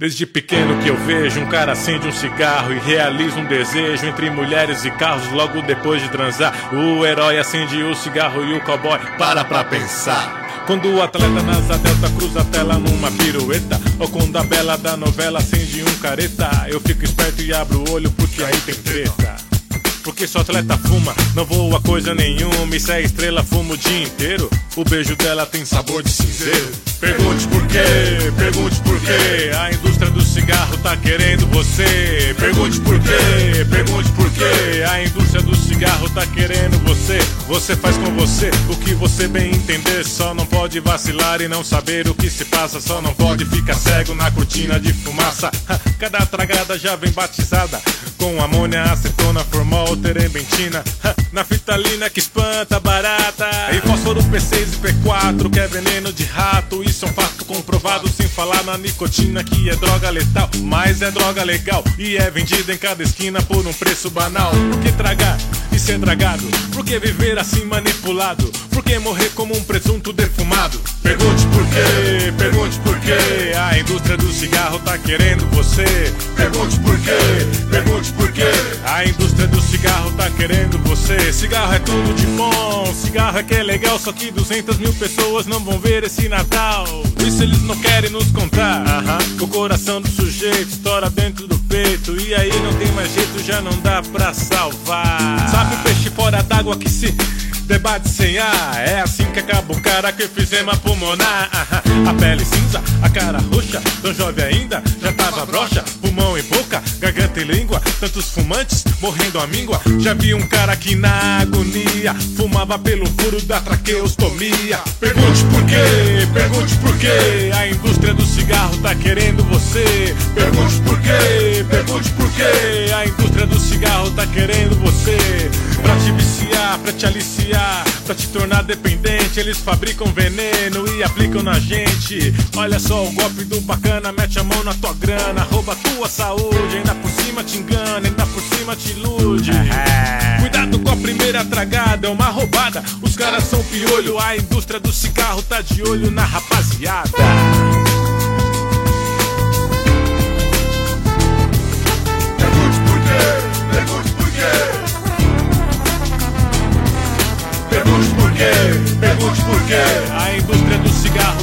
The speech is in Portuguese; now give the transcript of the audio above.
Desde pequeno que eu vejo um cara acende um cigarro e realiza um desejo entre mulheres e carros logo depois de transar. O herói acende o cigarro e o cowboy para pra pensar. Quando o atleta nasa delta cruza a tela numa pirueta Ou quando a bela da novela acende um careta Eu fico esperto e abro o olho porque aí tem treta porque o atleta fuma, não voa coisa nenhuma. E se a estrela fuma o dia inteiro, o beijo dela tem sabor de cinzeiro. Pergunte por quê, pergunte por quê. A indústria do cigarro tá querendo você. Pergunte por quê, pergunte por quê. A indústria do cigarro tá querendo você. Você faz com você o que você bem entender. Só não pode vacilar e não saber o que se passa. Só não pode ficar cego na cortina de fumaça. Cada tragada já vem batizada com amônia, acetona, formol, terebentina. Na fitalina que espanta barata. E fósforo P6 e P4 que é veneno de rato. Isso é um fato comprovado sem falar na nicotina que é droga letal. Mas é droga legal e é vendida em cada esquina por um preço banal. Por que tragar e ser dragado? Por que viver assim manipulado? Por que morrer como um presunto defumado? Pergunte por quê, pergunte por quê. A indústria do cigarro tá querendo você. Pergunte por quê, pergunte por quê. A indústria do cigarro tá querendo você. Cigarro é tudo de bom, cigarro é que é legal. Só que 200 mil pessoas não vão ver esse Natal. Isso eles não querem nos contar. O coração do sujeito estoura dentro do peito. E aí não tem mais jeito, já não dá pra salvar. Sabe o peixe fora d'água que se debate sem ar. É assim que acaba o cara que fizemos pulmonar. A pele cinza, a cara roxa, tão jovem ainda, já tava broxa. E língua, tantos fumantes morrendo a míngua. Já vi um cara que na agonia fumava pelo furo da traqueostomia. Pergunte por quê, pergunte por quê. A indústria do cigarro tá querendo você. Pergunte por quê, pergunte por quê. A indústria do cigarro tá querendo você. Pra te viciar, pra te aliciar, pra te tornar dependente. Eles fabricam veneno e aplicam na gente. Olha só o golpe do bacana, mete a mão na tua grana, rouba tua saúde. Ainda por cima te engana, ainda por cima te ilude. Cuidado com a primeira tragada, é uma roubada. Os caras são piolho, a indústria do cigarro tá de olho na rapaziada. quê, pergunte por quê. A indústria do cigarro